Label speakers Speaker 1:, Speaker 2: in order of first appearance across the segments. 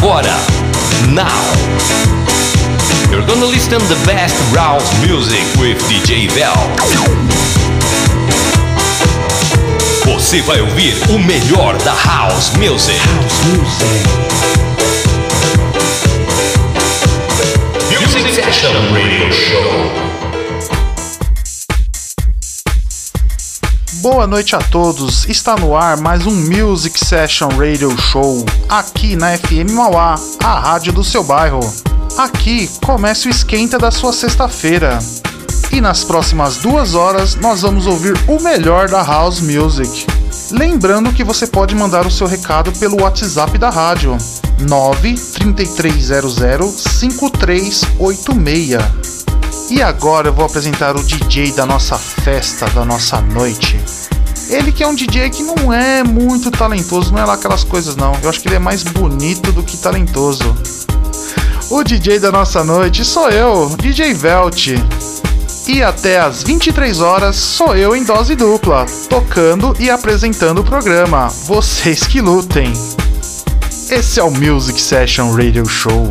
Speaker 1: agora. Now. You're gonna listen the best house music with DJ Vel. Você vai ouvir o melhor da house music. House music. Music Session Radio Show.
Speaker 2: Boa noite a todos, está no ar mais um Music Session Radio Show, aqui na FM Mauá, a rádio do seu bairro. Aqui começa o esquenta da sua sexta-feira. E nas próximas duas horas nós vamos ouvir o melhor da House Music. Lembrando que você pode mandar o seu recado pelo WhatsApp da rádio 93300 5386. E agora eu vou apresentar o DJ da nossa festa, da nossa noite. Ele que é um DJ que não é muito talentoso, não é lá aquelas coisas não. Eu acho que ele é mais bonito do que talentoso. O DJ da nossa noite sou eu, DJ Velt. E até às 23 horas sou eu em dose dupla, tocando e apresentando o programa. Vocês que lutem. Esse é o Music Session Radio Show.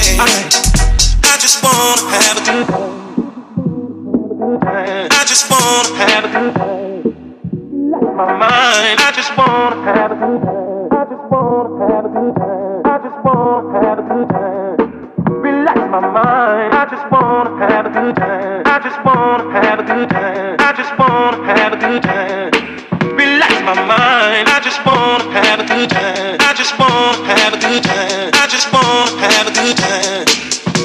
Speaker 3: I, just wanna
Speaker 4: have a
Speaker 3: good time. I just wanna have a good time. Like my mind, I just wanna have a good time. I just wanna have a good time. I just wanna have a good time. Relax my mind. I just wanna have a good time. I just wanna have a good time. I just wanna have a good time. Relax my mind. I just wanna have a good time. I just wanna good time.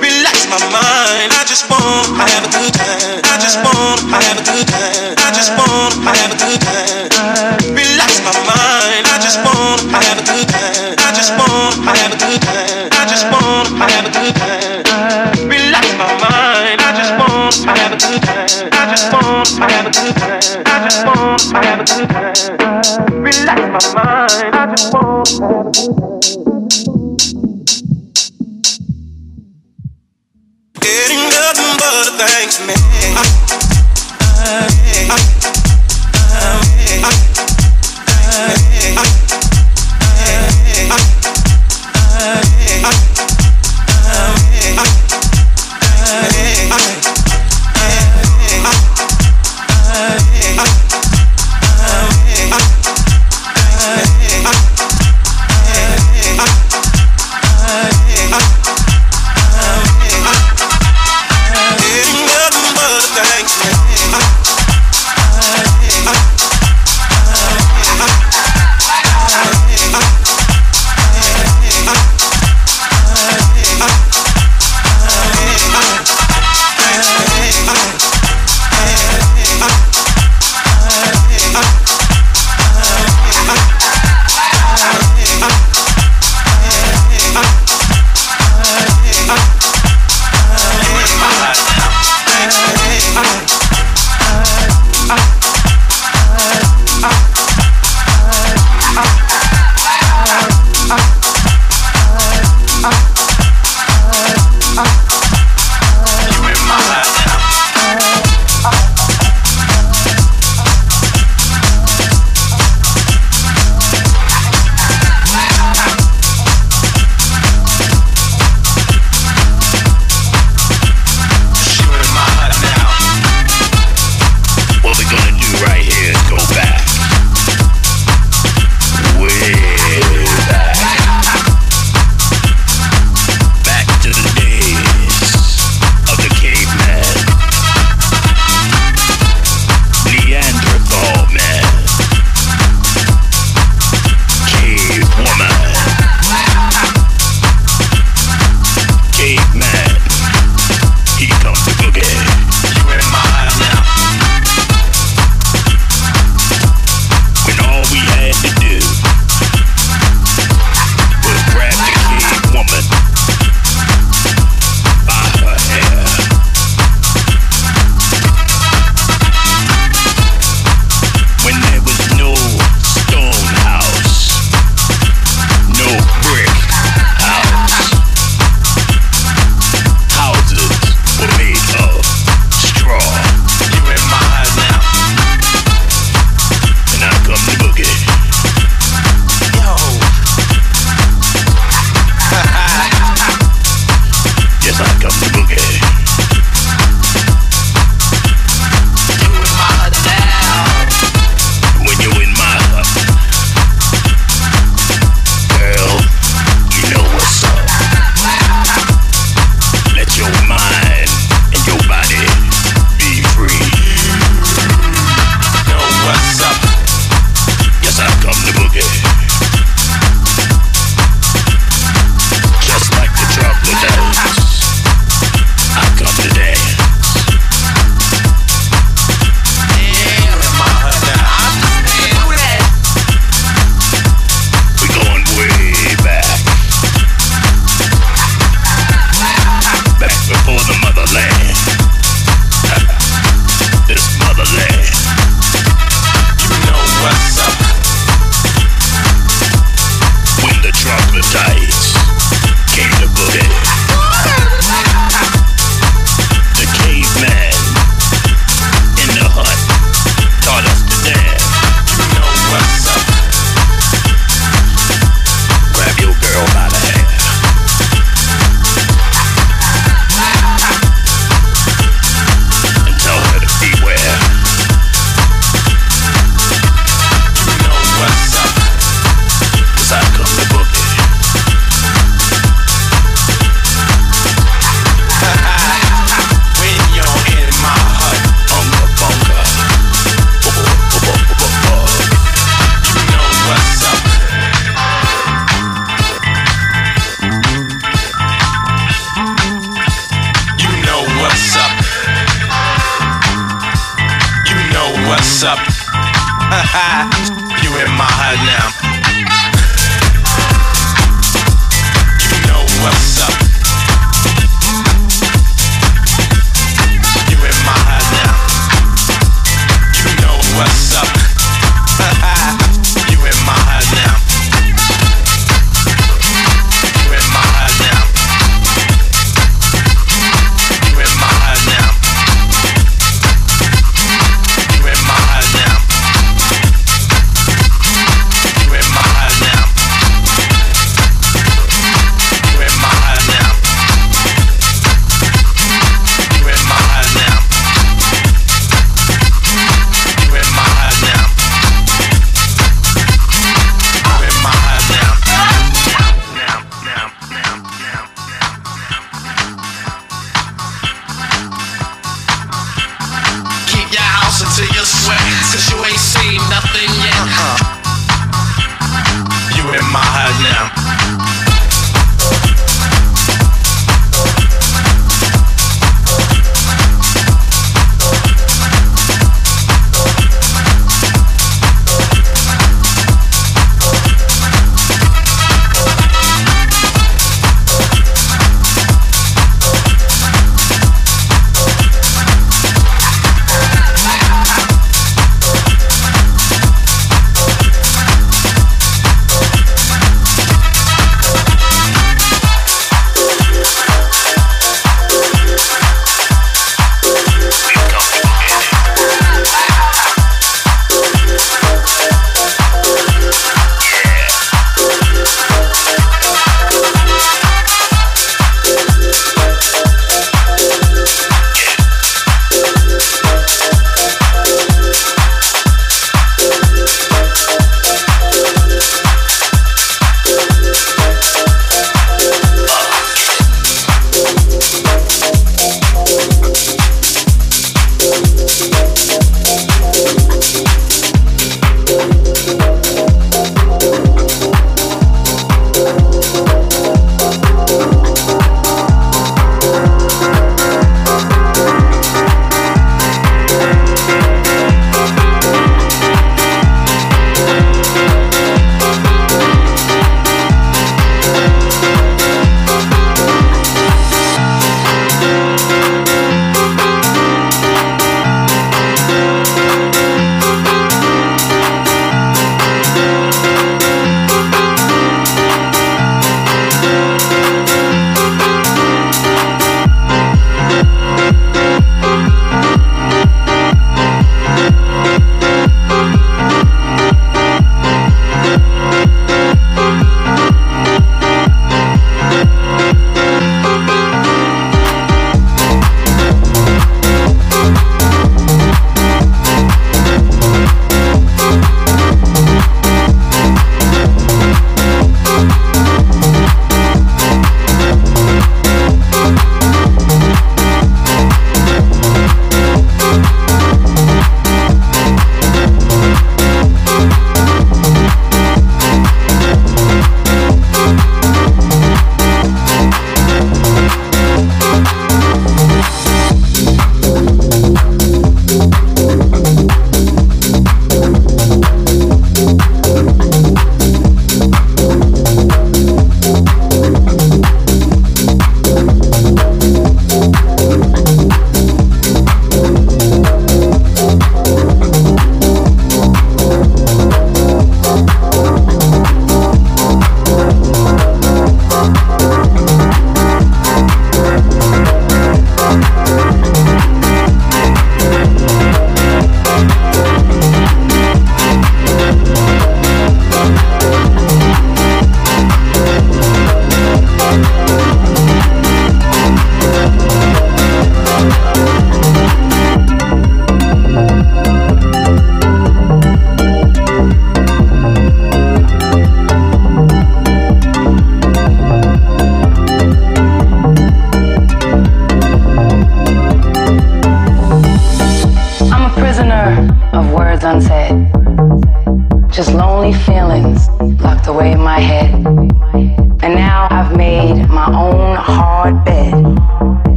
Speaker 3: Relax my mind. I just want to have a good time. I just want to have a good time. I just want to have a good time. Relax my mind. I just want to have a good time. I just want to have a good time. I just want to have a good time. Relax my mind. I just want to have a good time. I just want to have a good time. I just want to have a good time. Relax my mind. I just want to have a good time. It ain't nothing but a thanks, man.
Speaker 5: I,
Speaker 6: I, I,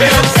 Speaker 7: 필요 없어.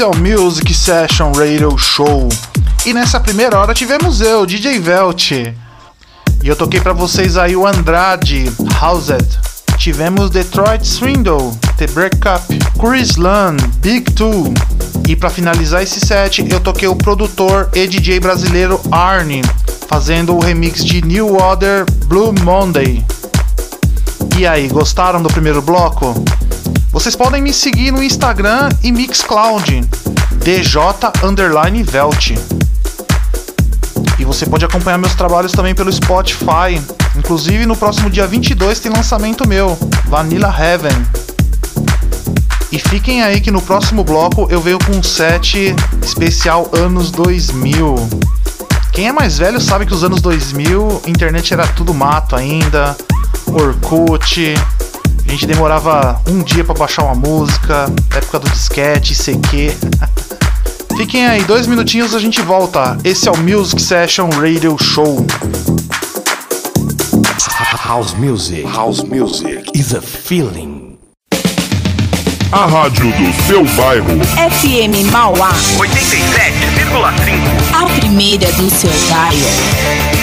Speaker 2: Esse é o Music Session Radio Show. E nessa primeira hora tivemos eu, DJ Velt. E eu toquei para vocês aí o Andrade, Housed. Tivemos Detroit Swindle, The Breakup, Chris Lund, Big Two. E para finalizar esse set, eu toquei o produtor e DJ brasileiro Arne, fazendo o remix de New Order Blue Monday. E aí, gostaram do primeiro bloco? Vocês podem me seguir no Instagram e Mixcloud, DJ underline Velt. E você pode acompanhar meus trabalhos também pelo Spotify. Inclusive no próximo dia 22 tem lançamento meu, Vanilla Heaven. E fiquem aí que no próximo bloco eu venho com um set especial anos 2000. Quem é mais velho sabe que os anos 2000 internet era tudo mato ainda, Orkut, a gente demorava um dia para baixar uma música, época do disquete, CQ. Fiquem aí, dois minutinhos a gente volta. Esse é o Music Session Radio Show.
Speaker 1: House music. House music is a feeling.
Speaker 8: A rádio do seu bairro.
Speaker 9: FM Mauá,
Speaker 10: 87,5.
Speaker 9: a primeira do seu bairro.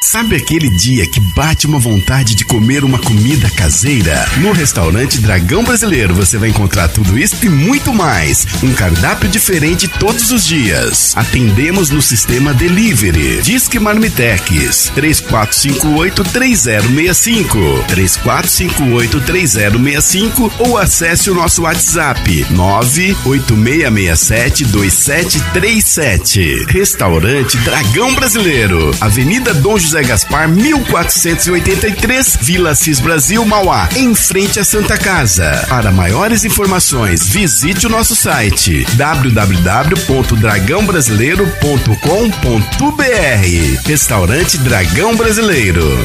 Speaker 11: Sabe aquele dia que bate uma vontade de comer uma comida caseira? No restaurante Dragão Brasileiro você vai encontrar tudo isso e muito mais. Um cardápio diferente todos os dias. Atendemos no sistema Delivery. Disque Marmitex 3458-3065. 3458-3065 ou acesse o nosso WhatsApp 986672737. Restaurante Dragão Brasileiro. Avenida Dom José Gaspar, 1483, Vila Cis Brasil, Mauá, em frente à Santa Casa. Para maiores informações, visite o nosso site www.dragãobrasileiro.com.br. Restaurante Dragão Brasileiro.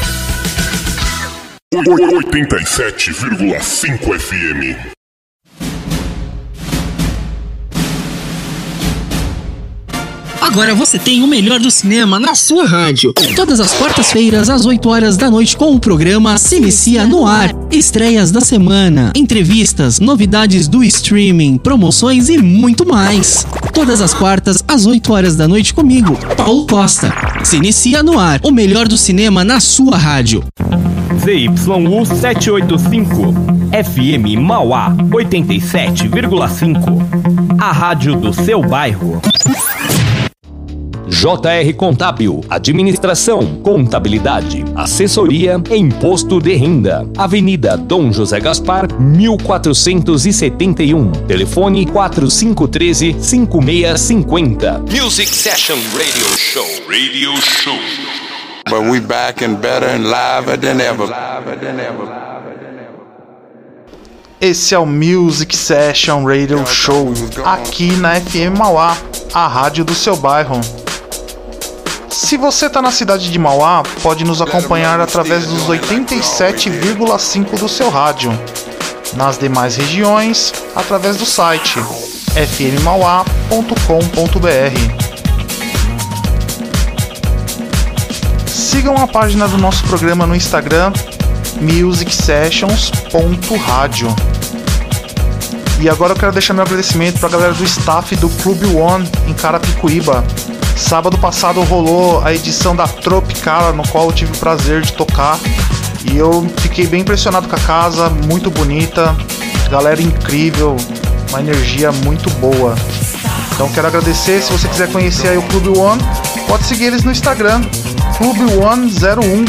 Speaker 8: 87,5 FM.
Speaker 12: Agora você tem o melhor do cinema na sua rádio. Todas as quartas-feiras, às 8 horas da noite, com o programa Se Inicia no Ar. Estreias da semana, entrevistas, novidades do streaming, promoções e muito mais. Todas as quartas, às 8 horas da noite, comigo, Paulo Costa. Se Inicia no Ar, o melhor do cinema na sua rádio.
Speaker 10: ZYU 785. FM Mauá 87,5. A rádio do seu bairro.
Speaker 1: JR Contábil, Administração, Contabilidade, Assessoria e Imposto de Renda. Avenida Dom José Gaspar, 1471. Telefone 4513-5650. Music Session Radio Show. Radio Show.
Speaker 13: But we back and better and liver than ever.
Speaker 2: Esse é o Music Session Radio Show, aqui na FM Mauá, a rádio do seu bairro. Se você está na cidade de Mauá, pode nos acompanhar através dos 87,5 do seu rádio. Nas demais regiões, através do site fmmauá.com.br. Sigam a página do nosso programa no Instagram musicsessions.radio. E agora eu quero deixar meu agradecimento para a galera do staff do Clube One em Carapicuíba. Sábado passado rolou a edição da Tropicala, no qual eu tive o prazer de tocar. E eu fiquei bem impressionado com a casa, muito bonita, galera incrível, uma energia muito boa. Então quero agradecer, se você quiser conhecer aí o Clube One, pode seguir eles no Instagram, Clube One 01.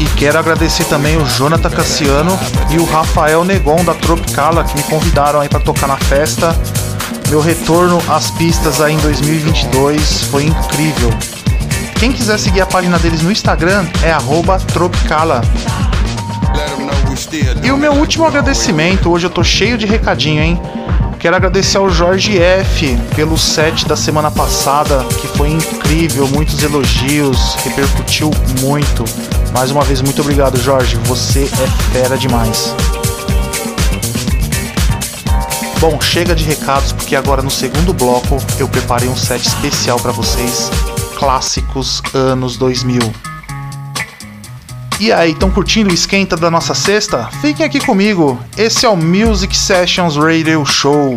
Speaker 2: E quero agradecer também o Jonathan Cassiano e o Rafael Negon da Tropicala que me convidaram aí para tocar na festa. Meu retorno às pistas aí em 2022 foi incrível. Quem quiser seguir a página deles no Instagram é Tropicala. E o meu último agradecimento, hoje eu tô cheio de recadinho, hein? Quero agradecer ao Jorge F pelo set da semana passada, que foi incrível, muitos elogios, repercutiu muito. Mais uma vez, muito obrigado, Jorge. Você é fera demais. Bom, chega de recados porque agora no segundo bloco eu preparei um set especial para vocês, clássicos anos 2000. E aí, estão curtindo o esquenta da nossa sexta? Fiquem aqui comigo. Esse é o Music Sessions Radio Show.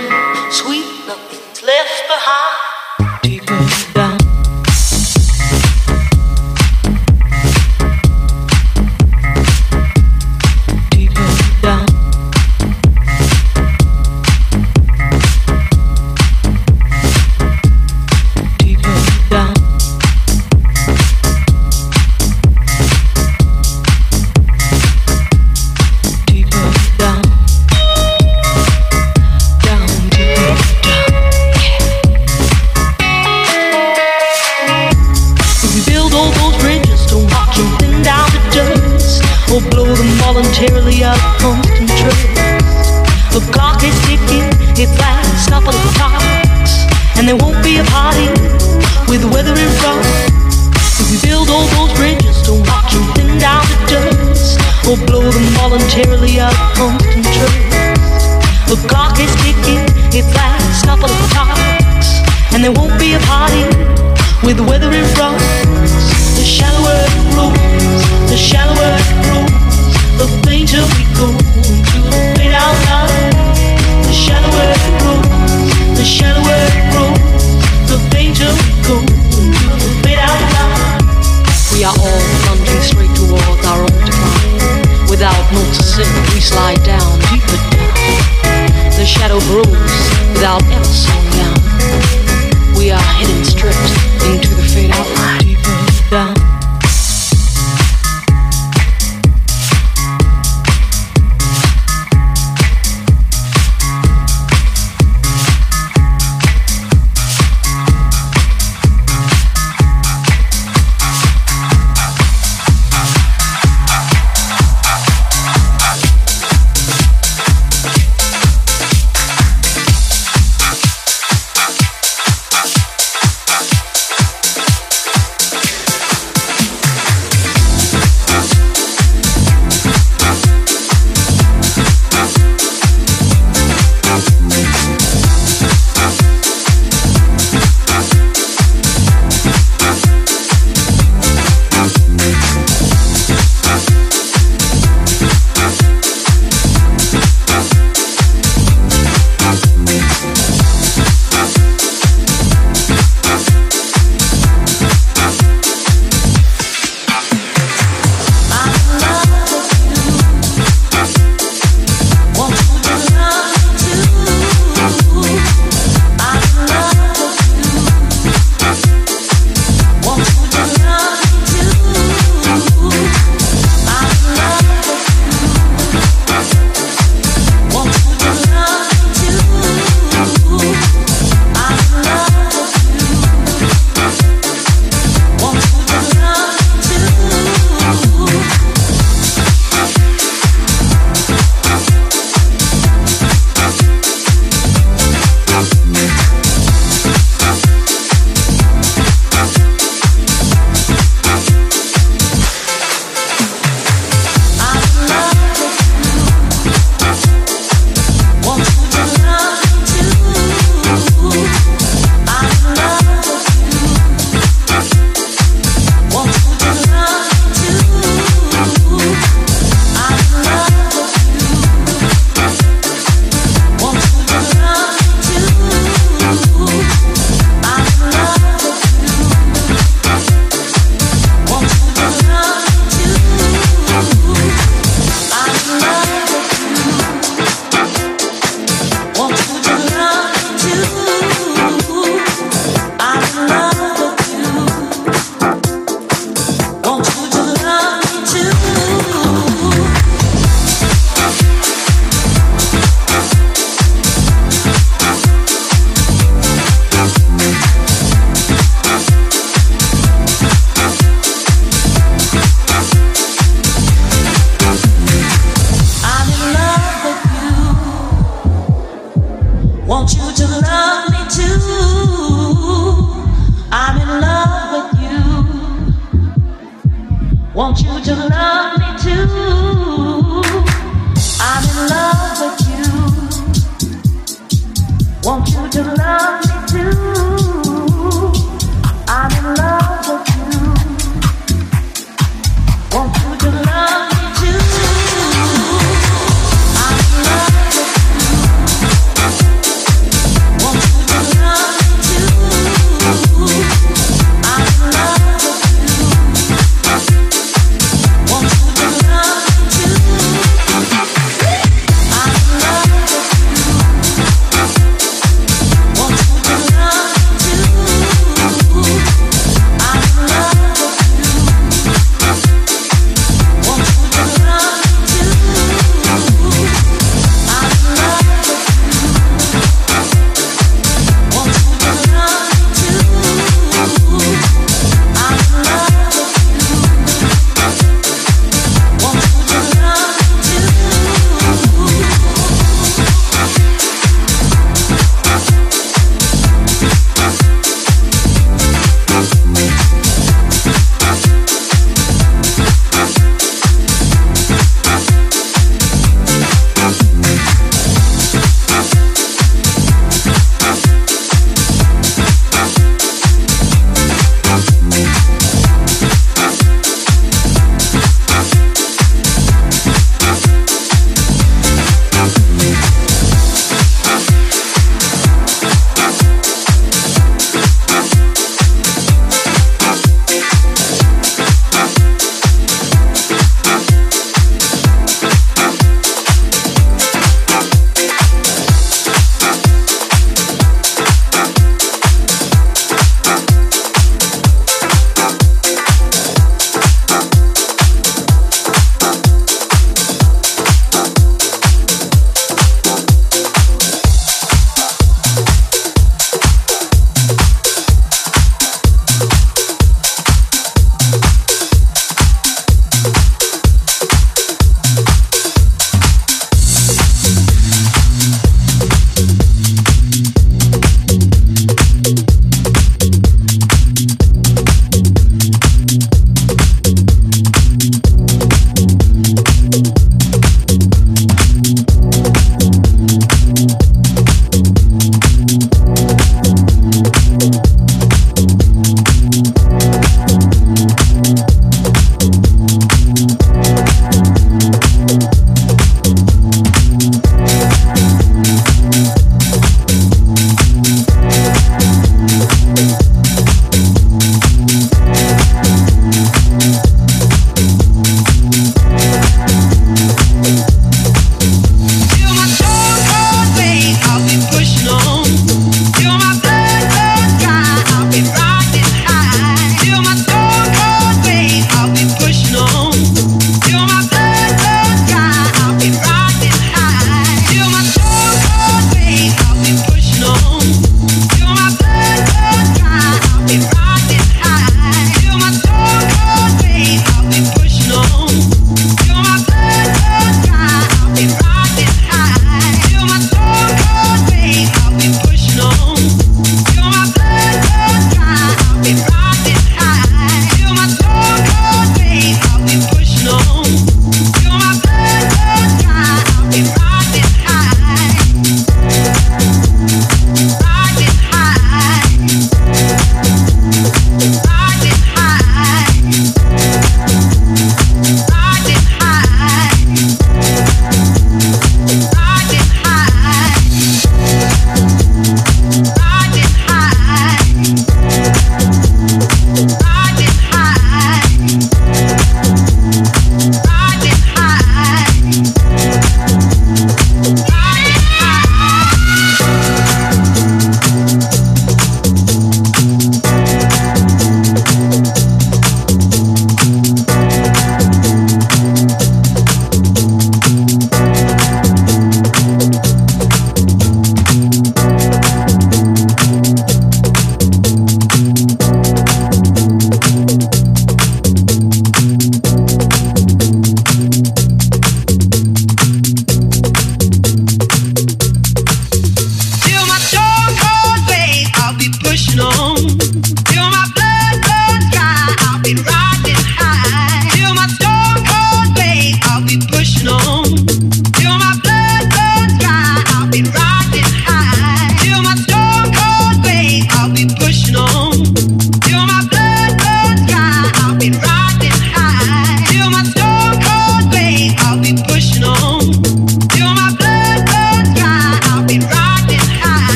Speaker 14: with the weather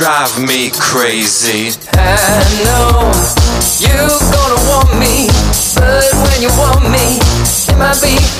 Speaker 15: drive me crazy. I
Speaker 16: know
Speaker 15: you're gonna
Speaker 16: want me, but when you want me, it might be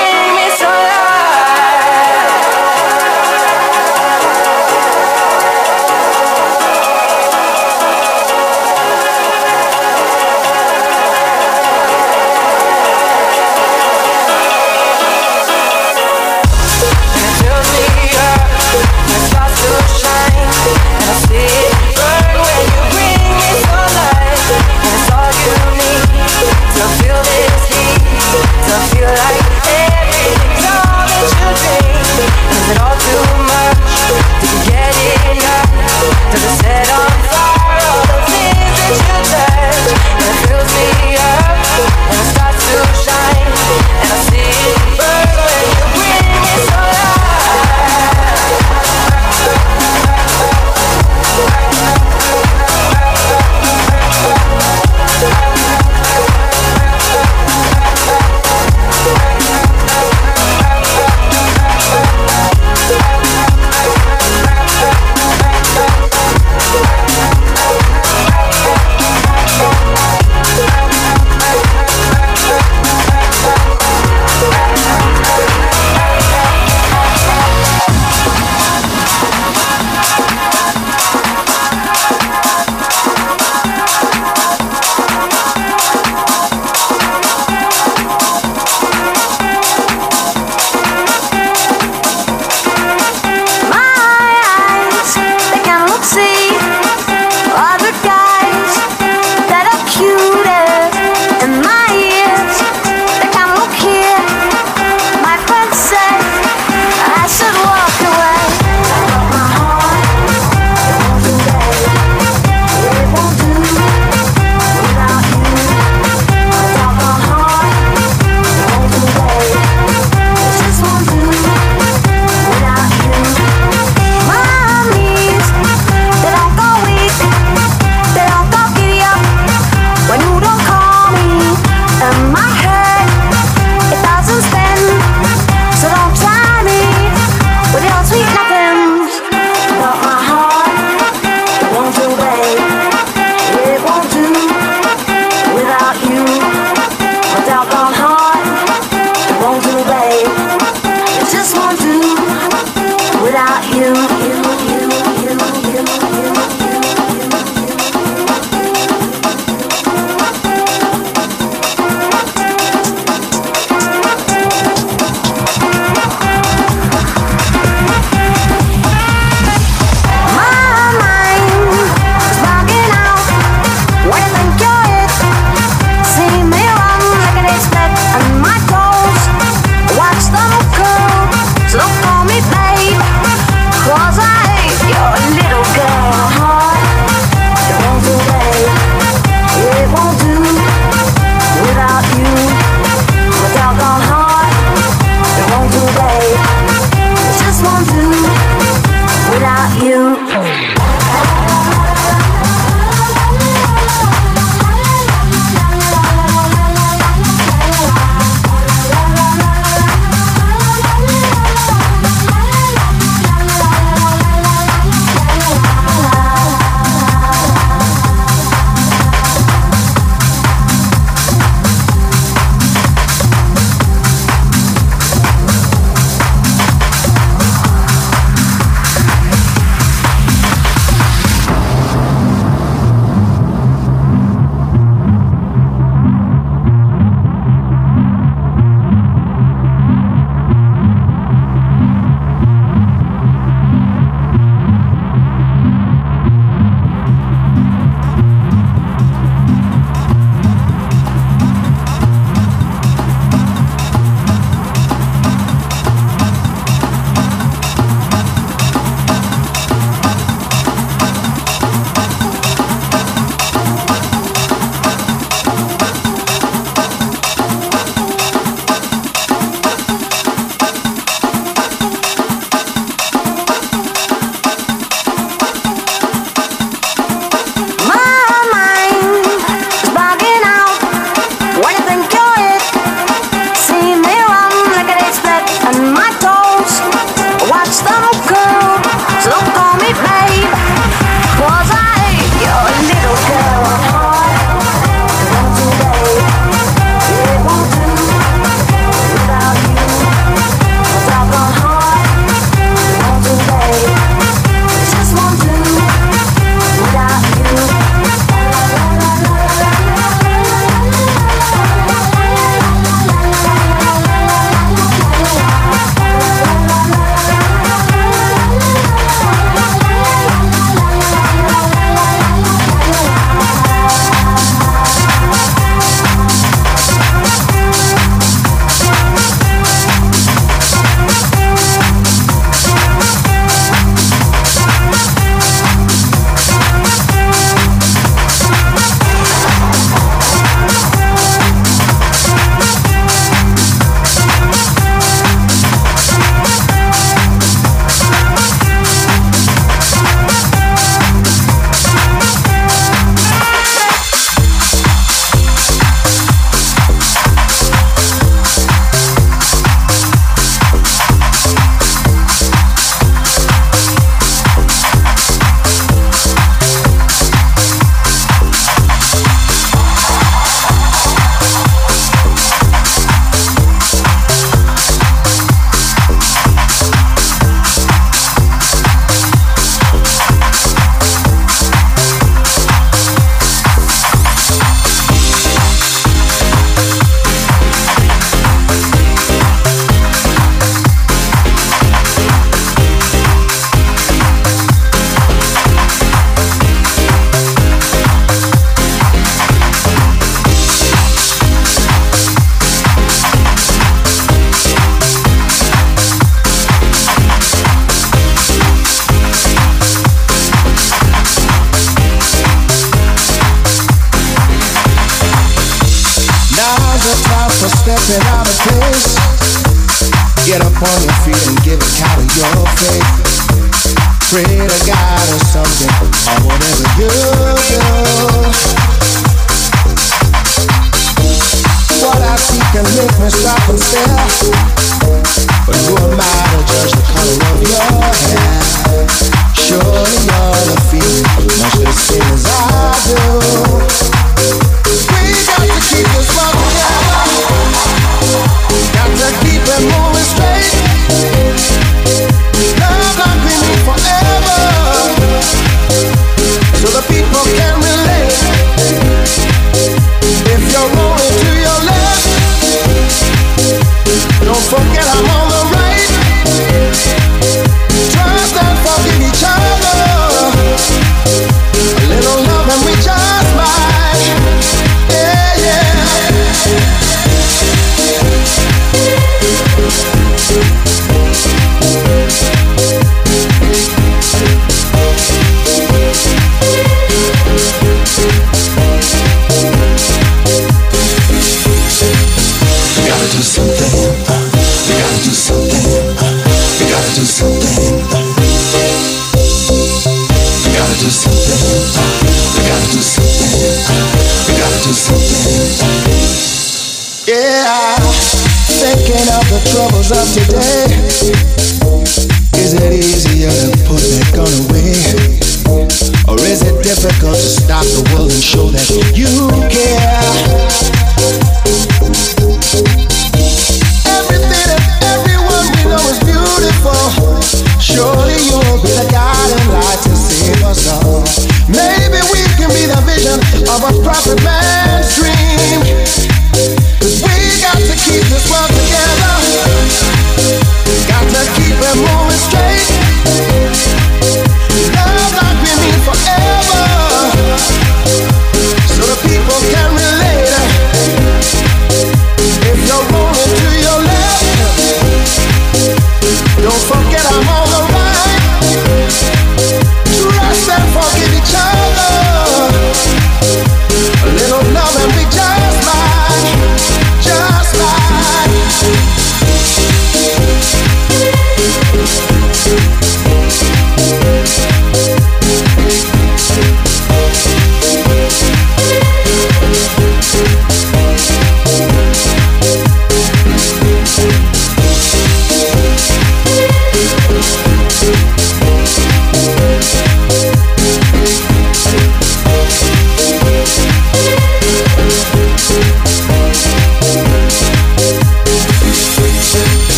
Speaker 17: it all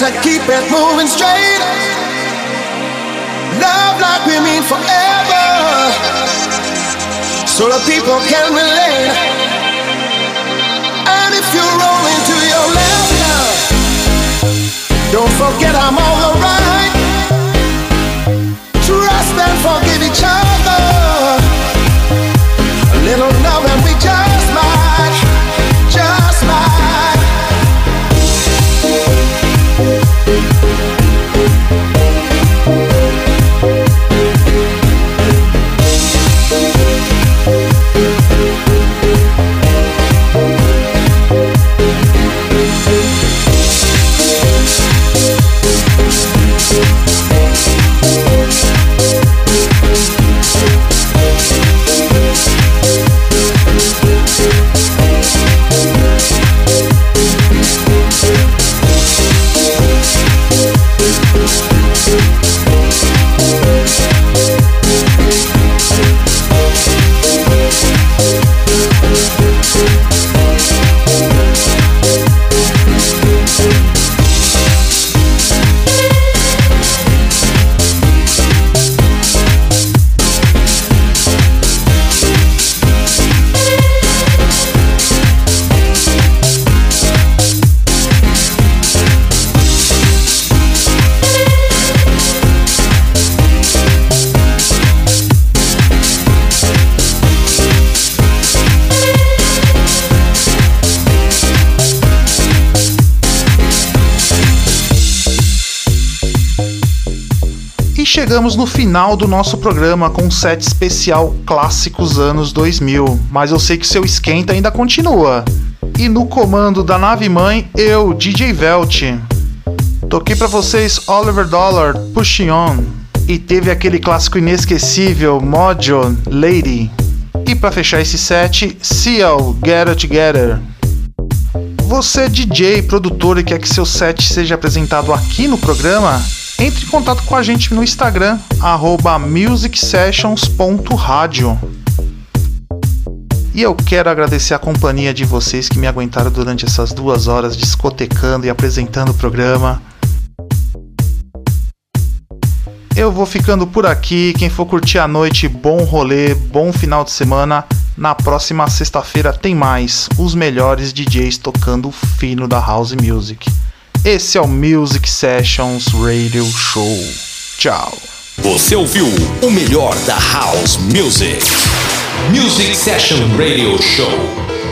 Speaker 17: to keep it moving straight. Love like we mean forever. So the people can relate. And if you roll into your left, don't forget I'm all alright. Trust and forgive each other.
Speaker 2: Chegamos no final do nosso programa com um set especial Clássicos Anos 2000, mas eu sei que seu esquenta ainda continua. E no comando da nave mãe, eu, DJ Velt. Toquei para vocês Oliver Dollar, Pushing On, e teve aquele clássico inesquecível Mojo Lady. E para fechar esse set, Seal Get It Together. Você, DJ, produtor e quer que seu set seja apresentado aqui no programa? Contato com a gente no Instagram, musicsessions.radio. E eu quero agradecer a companhia de vocês que me aguentaram durante essas duas horas discotecando e apresentando o programa. Eu vou ficando por aqui. Quem for curtir a noite, bom rolê, bom final de semana. Na próxima sexta-feira tem mais os melhores DJs tocando o fino da house music. Esse é o Music Sessions Radio Show. Tchau.
Speaker 1: Você ouviu o melhor da House Music. Music Session Radio Show.